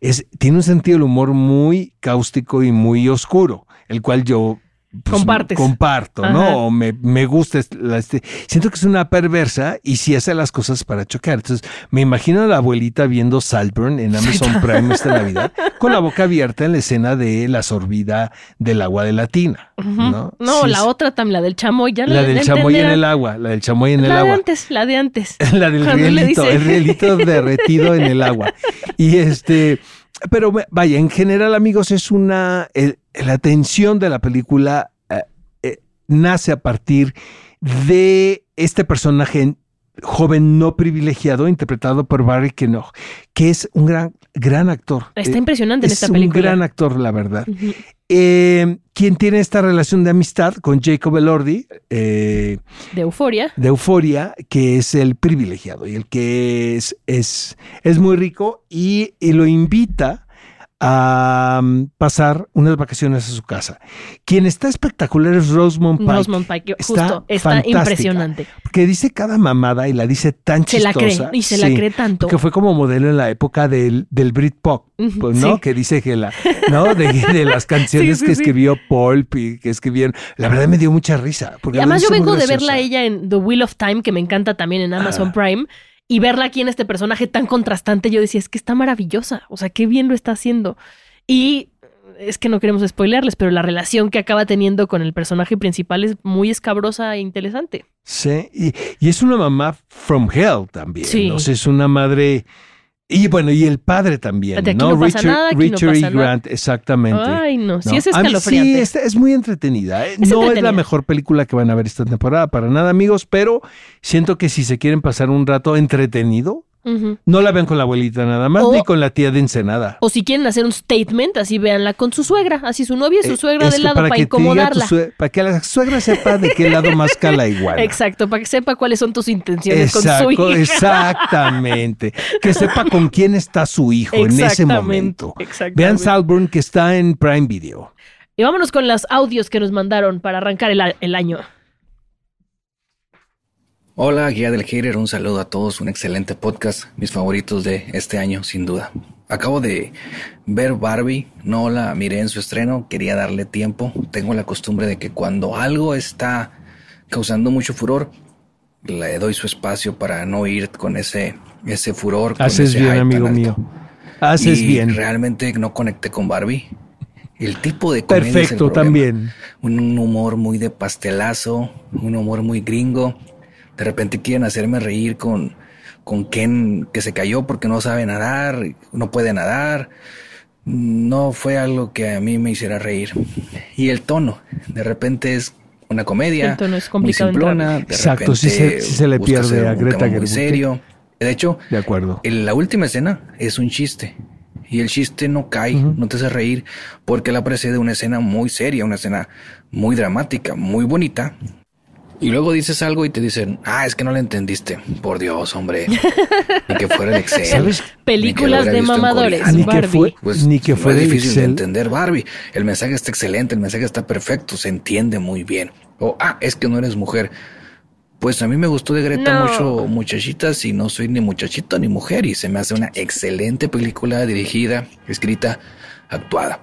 es, tiene un sentido del humor muy cáustico y muy oscuro, el cual yo pues, Compartes. comparto, Ajá. ¿no? O me, me gusta. la- este- siento que es una perversa y sí hace las cosas para chocar. Entonces, me imagino a la abuelita viendo Salburn en Amazon Prime esta Navidad con la boca abierta en la escena de la sorbida del agua de la tina. No, No, Sí, la otra también, la del chamoy, ya La la del chamoy en el agua, la del chamoy en el La de agua. antes, la de antes. *laughs* La del rielito, el rielito *laughs* derretido en el agua. Y este, pero vaya, en general, amigos, es una. el- la tensión de la película eh, eh, nace a partir de este personaje joven no privilegiado interpretado por Barry Keogh, que es un gran, gran actor. Está Eh, impresionante en es esta película. un gran actor, la verdad. Eh, quien tiene esta relación de amistad con Jacob Elordi, eh, De euforia. de Euforia, que es el privilegiado y el que es, es, es muy rico y, y lo invita a um, pasar unas vacaciones a su casa. Quien está espectacular es Rosemont Pike, Rosamund Pike, Está justo, está impresionante. que dice cada mamada y la dice tan Se la chistosa. cree, y se la cree tanto. Que fue como modelo en la época del, del Britpop, pues, ¿no? sí. Que dice que la, ¿no? De, de las *laughs* canciones Sí, que escribió Pulp y que escribieron. La verdad me dio mucha risa. porque Y además yo vengo de verla a ella en The Wheel of Time, que me encanta también en Amazon Ah. Prime, y verla aquí en este personaje tan contrastante, yo decía, es que está maravillosa, o sea, qué bien lo está haciendo. Y es que no queremos spoilearles, pero la relación que acaba teniendo con el personaje principal es muy escabrosa e interesante. Sí, y, y es una mamá from hell también. Sí. O sea, es una madre. Y bueno, y el padre también. Aquí ¿no? no pasa Richard, nada, aquí no Richard E. nada. Grant, exactamente. Ay, no, sí ¿no? es A mí escalofriante. Sí, es, es muy entretenida. ¿eh? Es no es la mejor película que van a ver esta temporada, para nada, amigos, pero siento que si se quieren pasar un rato entretenido, No la vean con la abuelita nada más, O- ni con la tía de Ensenada. O si quieren hacer un statement, así véanla con su suegra, así su novia y su Eh, suegra del lado para, tu incomodarla. para que la suegra sepa de qué lado más cala igual. *laughs* Exacto, para que sepa cuáles son tus intenciones con su Exacto, hija. exactamente. Que sepa con quién está su hijo en ese momento. Vean Salburn que está en Prime Video. Y vámonos con los audios que nos mandaron para arrancar el año. Hola, guía del hater, un saludo a todos, un excelente podcast, mis favoritos de este año, sin duda. Acabo de ver Barbie, no la miré en su estreno, quería darle tiempo. Tengo la costumbre de que cuando algo está causando mucho furor, le doy su espacio para no ir con ese, ese furor. Haces ese bien, amigo mío. Haces Y bien. Realmente no conecté con Barbie. El tipo de comedia es el Perfecto, también. Un humor muy de pastelazo, un humor muy gringo. De repente quieren hacerme reír con, con Ken que se cayó porque no sabe nadar, no puede nadar. No fue algo que a mí me hiciera reír. Y el tono, de repente es una comedia El tono es muy simplona. De Exacto, sí repente se- sí se le pierde ser a un Greta tema muy Gerwig. serio. De hecho, De acuerdo. en la última escena es un chiste. Y el chiste no cae, no te hace reír, porque la precede una escena muy seria, una escena muy dramática, muy bonita. Y luego dices algo y te dicen, ah, es que no le entendiste. Por Dios, hombre. Ni que fuera el *laughs* Excel. ¿Sabes? Películas lo de mamadores. coreano. Ni que Barbie. fue, Pues ni que el difícil de entender, Barbie. El mensaje está excelente, el mensaje está perfecto, se entiende muy bien. O, ah, es que no eres mujer. Pues a mí me gustó de Greta No. mucho Muchachitas y no soy ni muchachito ni mujer y se me hace una excelente película dirigida, escrita, actuada.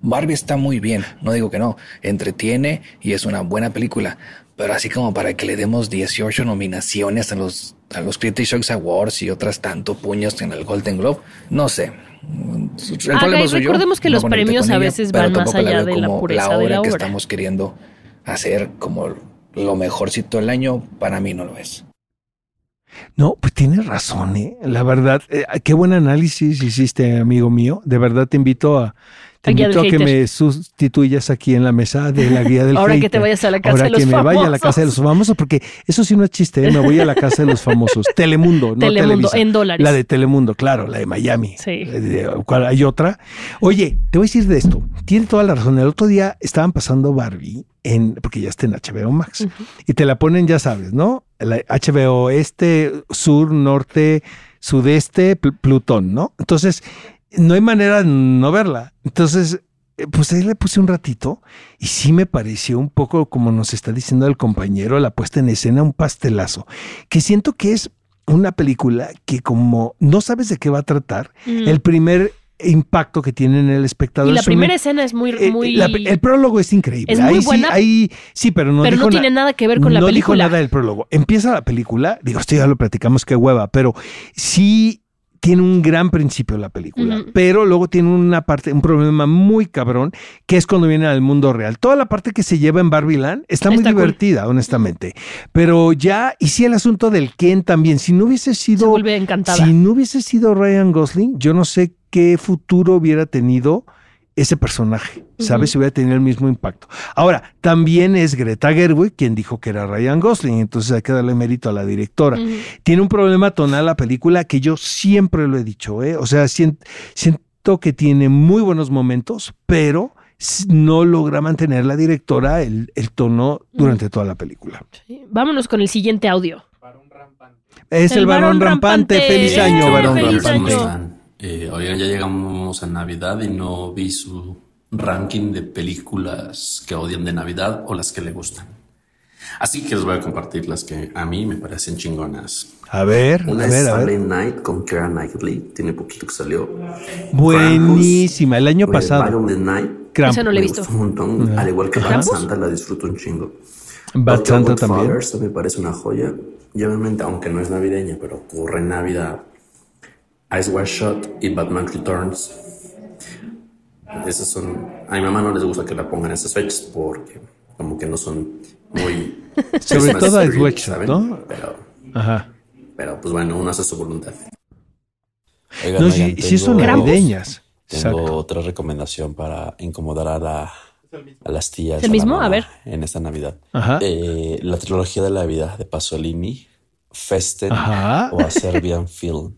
Barbie está muy bien, no digo que no, entretiene y es una buena película, pero así como para que le demos 18 nominaciones a los, a los Critics Choice Awards y otras tanto puños en el Golden Globe, no sé. El Ah, problema yo, recordemos que los premios a veces van más la allá de la pureza la de obra la que obra. estamos queriendo hacer como lo mejorcito del año, para mí no lo es. No, pues tienes razón, ¿eh? La verdad, eh, qué buen análisis hiciste, amigo mío. De verdad te invito a, te guía invito a que hater. me sustituyas aquí en la mesa de la guía del *laughs* Ahora que te vayas a la casa Ahora de los que me famosos. vaya a la casa de los famosos, porque eso sí no es chiste, ¿eh? me voy a la casa de los famosos. *laughs* Telemundo, no Telemundo, Televisa. en dólares. La de Telemundo, claro, la de Miami. Sí. Eh, de- ¿cuál hay otra? Oye, te voy a decir de esto. Tiene toda la razón. El otro día estaban pasando Barbie en, porque ya está en HBO Max. Y te la ponen, ya sabes, ¿no? La HBO este, sur, norte, sudeste, Pl- Plutón, ¿no? Entonces, no hay manera de no verla. Entonces, eh, pues ahí le puse un ratito y sí me pareció un poco, como nos está diciendo el compañero, la puesta en escena, un pastelazo, que siento que es una película que como no sabes de qué va a tratar, Mm. el primer impacto que tiene en el espectador y la es primera escena es muy, eh, muy la- el prólogo es increíble. Es muy ahí sí, buena, ahí sí, pero no pero dijo no tiene nada que ver con la no película. dijo nada del prólogo. Empieza la película, digo, esto ya lo platicamos, qué hueva, pero sí tiene un gran principio la película, pero luego tiene una parte, un problema muy cabrón, que es cuando viene al mundo real. Toda la parte que se lleva en Barbie Land está muy Está cool. divertida, honestamente. Pero ya, y sí el asunto del Ken también, si no hubiese se sido vuelve encantada. si no hubiese sido Ryan Gosling, yo no sé qué futuro hubiera tenido ese personaje, ¿sabes? Ujú. Si hubiera tenido el mismo impacto. Ahora, también es Greta Gerwig quien dijo que era Ryan Gosling, entonces hay que darle mérito a la directora. Tiene un problema tonal la película que yo siempre lo he dicho, ¿eh? O sea, sien- siento que tiene muy buenos momentos, pero no logra mantener la directora el, el tono durante toda la película. Sí. Vámonos con el siguiente audio. Es el, El varón varón rampante. rampante. Feliz año, varón rampante. año. Eh, oigan, ya llegamos a Navidad y no vi su ranking de películas que odian de Navidad o las que le gustan. Así que les voy a compartir las que a mí me parecen chingonas. A ver, a Una es ver, a ver. Silent Night con Keira Knightley, tiene poquito que salió. Buenísima, el año pasado. The Night. Krampus. Esa no la he me visto. un montón, al igual que Bad. Santa, la disfruto un chingo. Bad Santa también. Godfathers me parece una joya. Y obviamente, aunque no es navideña, pero ocurre en Navidad. Ice White Shot y Batman Returns. Esas son. A mi mamá no les gusta que la pongan esas fechas porque, como que no son muy. *laughs* Sobre todo White Shot, ¿saben? ¿no? Pero, Ajá. pero, pues bueno, uno hace su voluntad. Oigan, No, sí, oigan, sí son navideñas. Tengo Exacto. otra recomendación para incomodar a, la, a las tías. ¿Es el a la mismo? mamá A ver. En esta Navidad. Ajá. Eh, la trilogía de la vida de Pasolini, Festen Ajá. o A Serbian Film.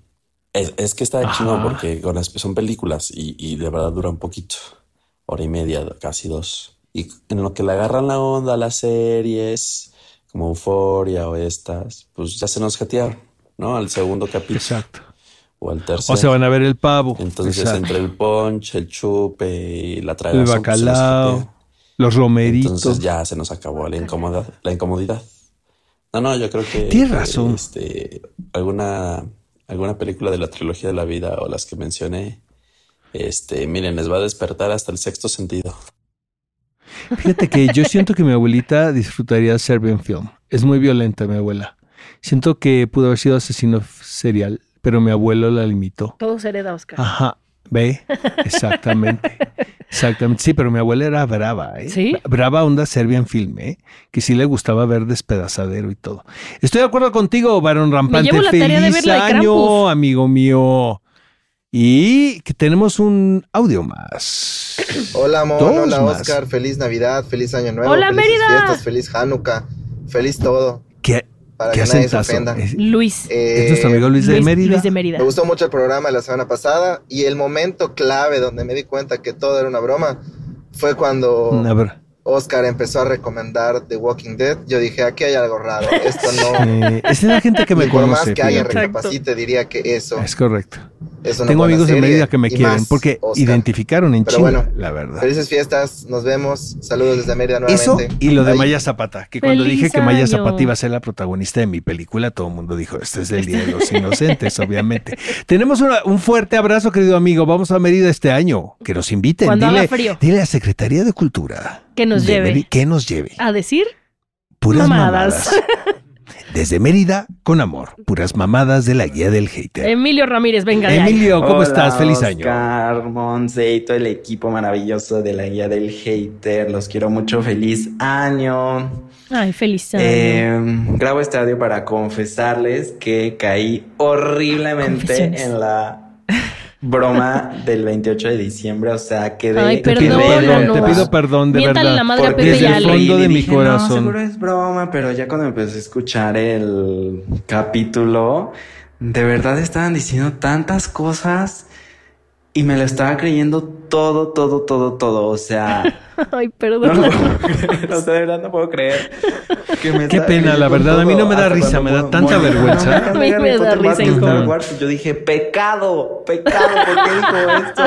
Es, es que está chingón porque con las- son películas y, y de verdad duran poquito. Hora y media, casi dos. Y en lo que le agarran la onda a las series, como Euforia o estas, pues ya se nos jatearon, ¿no? Al segundo capítulo Exacto. o al tercero. O se van a ver el pavo. Entonces, Exacto. entre el punch, el chupe y la el tragazón, pues, se nos bacalao, jatea. los romeritos. Entonces ya se nos acabó la incomodidad. La incomodidad. No, no, yo creo que. Tienes razón. Este, alguna, alguna película de la trilogía de la vida o las que mencioné, este, miren, les va a despertar hasta el sexto sentido. Fíjate que yo siento que mi abuelita disfrutaría Serbian Film. Es muy violenta mi abuela. Siento que pudo haber sido asesino serial, pero mi abuelo la limitó. Todo se hereda, Oscar. Ajá, ve, *laughs* exactamente. Exactamente, sí, pero mi abuela era brava, ¿eh? ¿Sí? Brava onda Serbian Film, ¿eh? Que sí le gustaba ver despedazadero y todo. Estoy de acuerdo contigo, varón rampante. llevo la tarea de Feliz de año, Krampus. amigo mío. Y que tenemos un audio más. Hola. Dos Hola, más. Oscar. Feliz Navidad, feliz Año Nuevo. Hola, felices Mérida. fiestas, feliz Hanukkah, feliz todo. ¿Qué, Para qué que nadie se ofenda. Luis. Eh, es nuestro amigo Luis de Mérida. Luis de Mérida. Me gustó mucho el programa de la semana pasada y el momento clave donde me di cuenta que todo era una broma fue cuando A ver. Oscar empezó a recomendar The Walking Dead. Yo dije, aquí hay algo raro. Esto no. *laughs* Eh, esa es la gente que me y por más conoce. que alguien recapacite, diría que eso Es correcto. es una Tengo amigos de Mérida que me quieren porque Oscar. identificaron en Pero Chile, bueno, la verdad. Felices fiestas, nos vemos. Saludos desde Mérida Eso nuevamente. y lo de. Maya Zapata, que cuando ¡Feliz dije que Maya año! Zapata iba a ser la protagonista de mi película, todo el mundo dijo, este es el Día de los Inocentes, obviamente. *laughs* Tenemos una- un fuerte abrazo, querido amigo. Vamos a Mérida este año. Que nos inviten. Cuando haga dile, frío. dile a Secretaría de Cultura. Que nos lleve. Meri- que nos lleve. A decir Puras mamadas. mamadas. Desde Mérida, con amor. Puras mamadas de la guía del hater. Emilio Ramírez, venga. Emilio, ¿cómo Hola, estás? Feliz año. Oscar, Monse y todo el equipo maravilloso de la guía del hater. Los quiero mucho. Feliz año. Ay, feliz año. Eh, grabo este audio para confesarles que caí horriblemente en la broma del 28 de diciembre. O sea, quedé. Ay, Te pido Perdónanos. perdón, te pido perdón, de Miéntale verdad. la madre Porque Pepe Desde el fondo de Y mi dije, corazón. No, seguro es broma, pero ya cuando empecé a escuchar el capítulo, de verdad estaban diciendo tantas cosas y me lo estaba creyendo todo, todo, todo, todo. O sea, *laughs* Ay, no perdón. lo puedo creer. O sea, de verdad no puedo creer. que me Qué pena, la verdad, a mí no todo. me da Hasta risa, me da tanta morí. vergüenza. A mí me da risa en incómodo. Wars. Yo dije, pecado, pecado, ¿por qué dijo esto?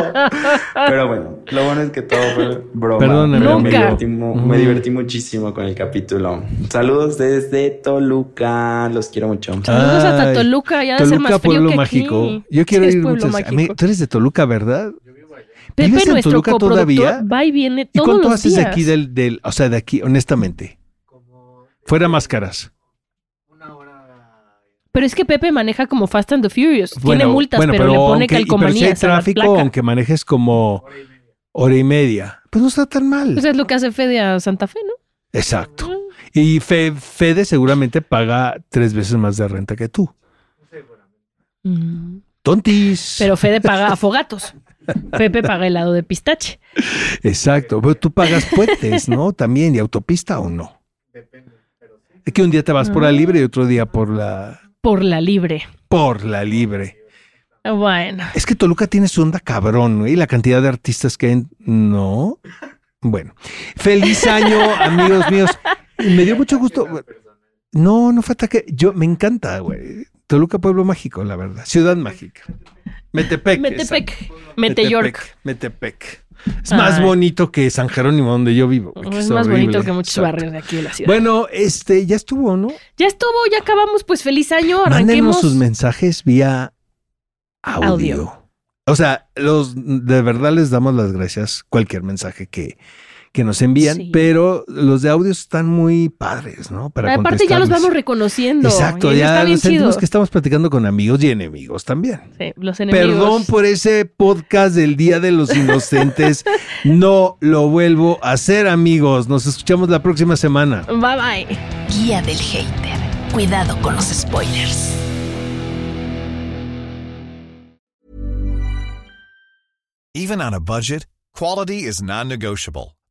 Pero bueno, lo bueno es que todo fue broma. Perdóname, Pero me Nunca. divertí, me divertí muchísimo con el capítulo. Saludos desde Toluca, los quiero mucho. Saludos hasta Toluca, ya debe ser Toluca, más frío pueblo que mágico. aquí. Yo quiero Sí, ir muchas- a mí-. Tú eres de Toluca, ¿verdad? Pepe, ¿Vives en nuestro Toluca todavía? va y viene ¿Y todos cuánto los haces días. de aquí del, del, o sea, de aquí, honestamente? Fuera máscaras. Pero es que Pepe maneja como Fast and the Furious. Tiene multas, bueno, pero, le pone aunque- y- pero si calcomanías hay a la tráfico, aunque manejes como hora y media, pues no está tan mal. Pues es lo que hace Fede a Santa Fe, ¿no? Exacto. Y Fe- Fede seguramente paga tres veces más de renta que tú. Mm. Tontis. Pero Fede paga afogatos. *laughs* Pepe paga helado de pistache. Exacto. Pero tú pagas puentes, ¿no? También, y autopista o no. Es que un día te vas por la Ah. libre y otro día por la Por la libre. por la libre. Bueno. Es que Toluca tiene su onda cabrón, ¿no? Y la cantidad de artistas que hay. No. Bueno. Feliz año, *laughs* amigos míos. Me dio mucho gusto. No, no fue ataque. Yo me encanta, güey. Toluca, pueblo mágico, la verdad. Ciudad mágica. Metepec. Metepec. exacto. Mete York. Metepec. Es más bonito que San Jerónimo, donde yo vivo. güey, Es más horrible. bonito que muchos Exacto. barrios de aquí de la ciudad. Bueno, este, ya estuvo, ¿no? Ya estuvo, ya acabamos. Pues feliz año. Mándenos Arranquemos. sus mensajes vía audio. Audio. O sea, los de verdad les damos las gracias cualquier mensaje que, que nos envían, Sí. pero los de audio están muy padres, ¿no? Para Aparte ya los vamos reconociendo. Exacto, y ya bien sentimos que estamos platicando con amigos y enemigos también. Sí, los enemigos. Perdón por ese podcast del Día de los Inocentes. *laughs* no lo vuelvo a hacer, amigos. Nos escuchamos la próxima semana. Bye bye. Guía del hater. Cuidado con los spoilers. Even on a budget, quality is non-negotiable.